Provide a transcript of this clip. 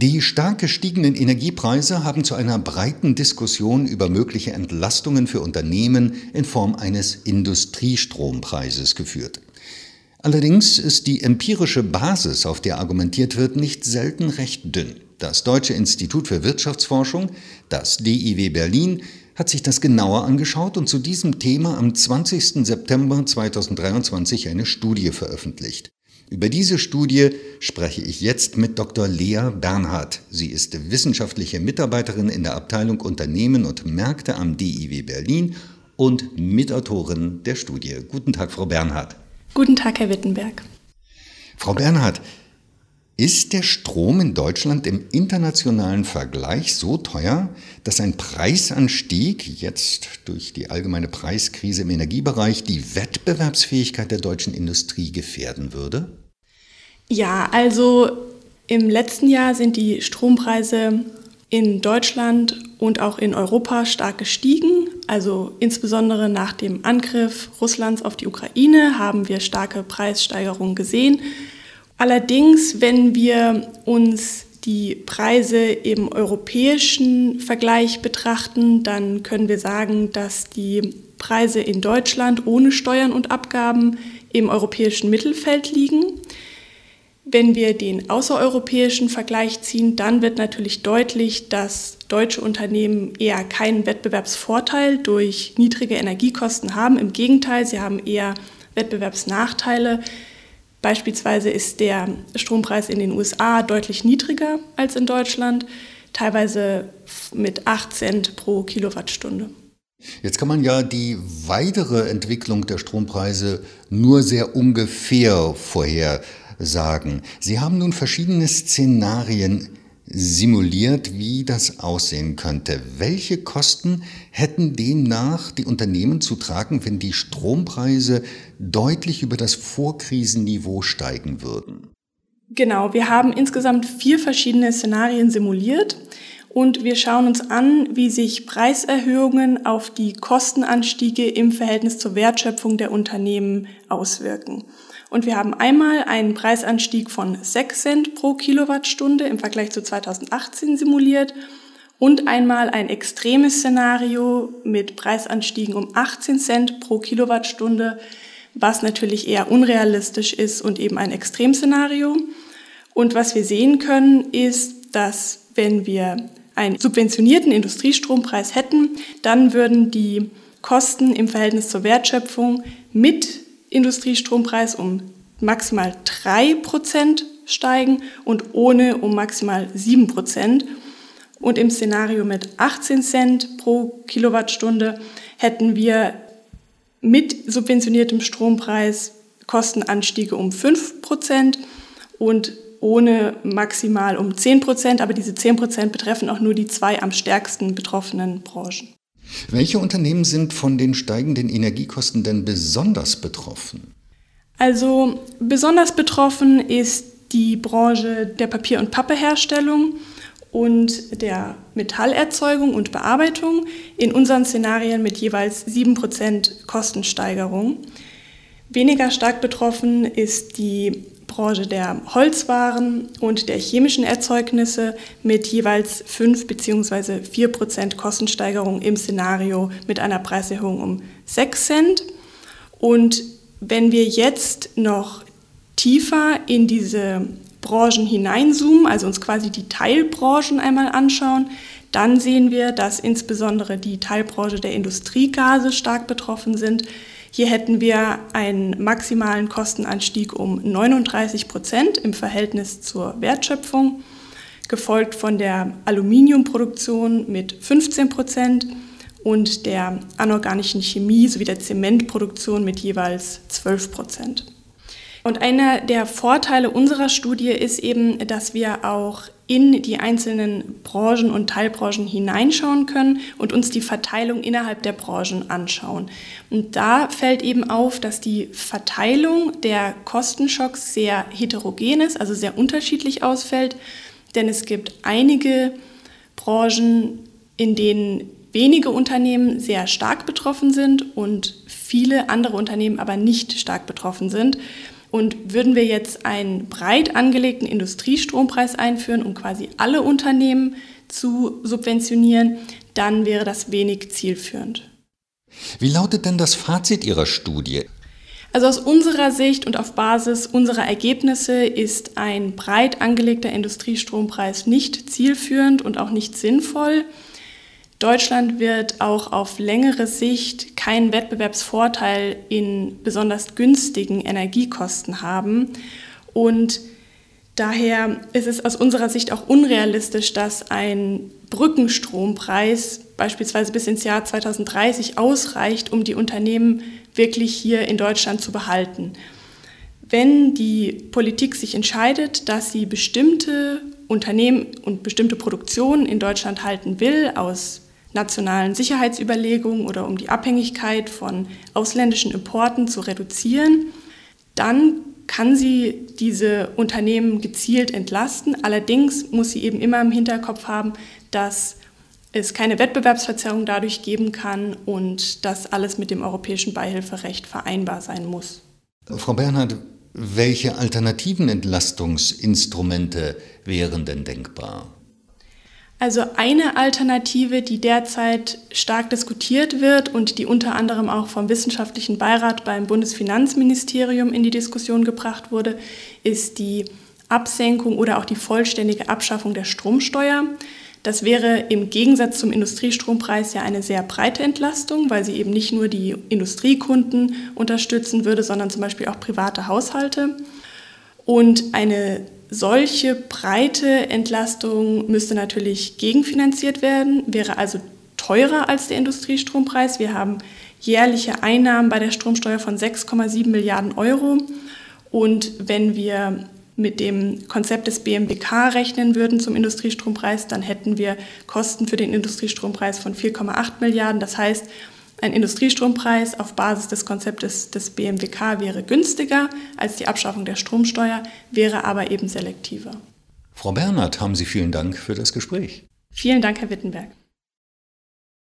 Die stark gestiegenen Energiepreise haben zu einer breiten Diskussion über mögliche Entlastungen für Unternehmen in Form eines Industrietrompreises geführt. Allerdings ist die empirische Basis, auf der argumentiert wird, nicht selten recht dünn. Das Deutsche Institut für Wirtschaftsforschung, das DIW Berlin, hat sich das genauer angeschaut und zu diesem Thema am 20. September 2023 eine Studie veröffentlicht. Über diese Studie spreche ich jetzt mit Dr. Lea Bernhard. Sie ist wissenschaftliche Mitarbeiterin in der Abteilung Unternehmen und Märkte am DIW Berlin und Mitautorin der Studie. Guten Tag, Frau Bernhard. Guten Tag, Herr Wittenberg. Frau Bernhard, ist der Strom in Deutschland im internationalen Vergleich so teuer, dass ein Preisanstieg jetzt durch die allgemeine Preiskrise im Energiebereich die Wettbewerbsfähigkeit der deutschen Industrie gefährden würde? Ja, also im letzten Jahr sind die Strompreise in Deutschland und auch in Europa stark gestiegen. Also insbesondere nach dem Angriff Russlands auf die Ukraine haben wir starke Preissteigerungen gesehen. Allerdings, wenn wir uns die Preise im europäischen Vergleich betrachten, dann können wir sagen, dass die Preise in Deutschland ohne Steuern und Abgaben im europäischen Mittelfeld liegen. Wenn wir den außereuropäischen Vergleich ziehen, dann wird natürlich deutlich, dass deutsche Unternehmen eher keinen Wettbewerbsvorteil durch niedrige Energiekosten haben. Im Gegenteil, sie haben eher Wettbewerbsnachteile. Beispielsweise ist der Strompreis in den USA deutlich niedriger als in Deutschland, teilweise mit 8 Cent pro Kilowattstunde. Jetzt kann man ja die weitere Entwicklung der Strompreise nur sehr ungefähr vorhersagen. Sie haben nun verschiedene Szenarien simuliert, wie das aussehen könnte. Welche Kosten hätten demnach die Unternehmen zu tragen, wenn die Strompreise deutlich über das Vorkrisenniveau steigen würden? Genau, wir haben insgesamt vier verschiedene Szenarien simuliert und wir schauen uns an, wie sich Preiserhöhungen auf die Kostenanstiege im Verhältnis zur Wertschöpfung der Unternehmen auswirken. Und wir haben einmal einen Preisanstieg von 6 Cent pro Kilowattstunde im Vergleich zu 2018 simuliert und einmal ein extremes Szenario mit Preisanstiegen um 18 Cent pro Kilowattstunde, was natürlich eher unrealistisch ist und eben ein Extremszenario. Und was wir sehen können, ist, dass wenn wir einen subventionierten Industriestrompreis hätten, dann würden die Kosten im Verhältnis zur Wertschöpfung mit Industriestrompreis um maximal 3% steigen und ohne um maximal 7%. Und im Szenario mit 18 Cent pro Kilowattstunde hätten wir mit subventioniertem Strompreis Kostenanstiege um 5% und ohne maximal um 10%, aber diese 10% betreffen auch nur die zwei am stärksten betroffenen Branchen. Welche Unternehmen sind von den steigenden Energiekosten denn besonders betroffen? Also besonders betroffen ist die Branche der Papier- und Pappeherstellung und der Metallerzeugung und Bearbeitung in unseren Szenarien mit jeweils 7% Kostensteigerung. Weniger stark betroffen ist die Branche der Holzwaren und der chemischen Erzeugnisse mit jeweils 5 bzw. 4 Prozent Kostensteigerung im Szenario mit einer Preiserhöhung um 6 Cent. Und wenn wir jetzt noch tiefer in diese Branchen hineinzoomen, also uns quasi die Teilbranchen einmal anschauen, dann sehen wir, dass insbesondere die Teilbranche der Industriegase stark betroffen sind, hier hätten wir einen maximalen Kostenanstieg um 39 Prozent im Verhältnis zur Wertschöpfung, gefolgt von der Aluminiumproduktion mit 15 Prozent und der anorganischen Chemie sowie der Zementproduktion mit jeweils 12 Prozent. Und einer der Vorteile unserer Studie ist eben, dass wir auch in die einzelnen Branchen und Teilbranchen hineinschauen können und uns die Verteilung innerhalb der Branchen anschauen. Und da fällt eben auf, dass die Verteilung der Kostenschocks sehr heterogen ist, also sehr unterschiedlich ausfällt, denn es gibt einige Branchen, in denen wenige Unternehmen sehr stark betroffen sind und viele andere Unternehmen aber nicht stark betroffen sind. Und würden wir jetzt einen breit angelegten Industriestrompreis einführen, um quasi alle Unternehmen zu subventionieren, dann wäre das wenig zielführend. Wie lautet denn das Fazit Ihrer Studie? Also aus unserer Sicht und auf Basis unserer Ergebnisse ist ein breit angelegter Industriestrompreis nicht zielführend und auch nicht sinnvoll. Deutschland wird auch auf längere Sicht keinen Wettbewerbsvorteil in besonders günstigen Energiekosten haben. Und daher ist es aus unserer Sicht auch unrealistisch, dass ein Brückenstrompreis beispielsweise bis ins Jahr 2030 ausreicht, um die Unternehmen wirklich hier in Deutschland zu behalten. Wenn die Politik sich entscheidet, dass sie bestimmte Unternehmen und bestimmte Produktionen in Deutschland halten will, aus nationalen Sicherheitsüberlegungen oder um die Abhängigkeit von ausländischen Importen zu reduzieren, dann kann sie diese Unternehmen gezielt entlasten. Allerdings muss sie eben immer im Hinterkopf haben, dass es keine Wettbewerbsverzerrung dadurch geben kann und dass alles mit dem europäischen Beihilferecht vereinbar sein muss. Frau Bernhard, welche alternativen Entlastungsinstrumente wären denn denkbar? Also eine Alternative, die derzeit stark diskutiert wird und die unter anderem auch vom wissenschaftlichen Beirat beim Bundesfinanzministerium in die Diskussion gebracht wurde, ist die Absenkung oder auch die vollständige Abschaffung der Stromsteuer. Das wäre im Gegensatz zum Industriestrompreis ja eine sehr breite Entlastung, weil sie eben nicht nur die Industriekunden unterstützen würde, sondern zum Beispiel auch private Haushalte. Und eine solche breite Entlastung müsste natürlich gegenfinanziert werden, wäre also teurer als der Industriestrompreis. Wir haben jährliche Einnahmen bei der Stromsteuer von 6,7 Milliarden Euro. Und wenn wir mit dem Konzept des BMWK rechnen würden zum Industriestrompreis, dann hätten wir Kosten für den Industriestrompreis von 4,8 Milliarden. Das heißt, ein Industriestrompreis auf Basis des Konzeptes des BMWK wäre günstiger als die Abschaffung der Stromsteuer, wäre aber eben selektiver. Frau Bernhard, haben Sie vielen Dank für das Gespräch. Vielen Dank, Herr Wittenberg.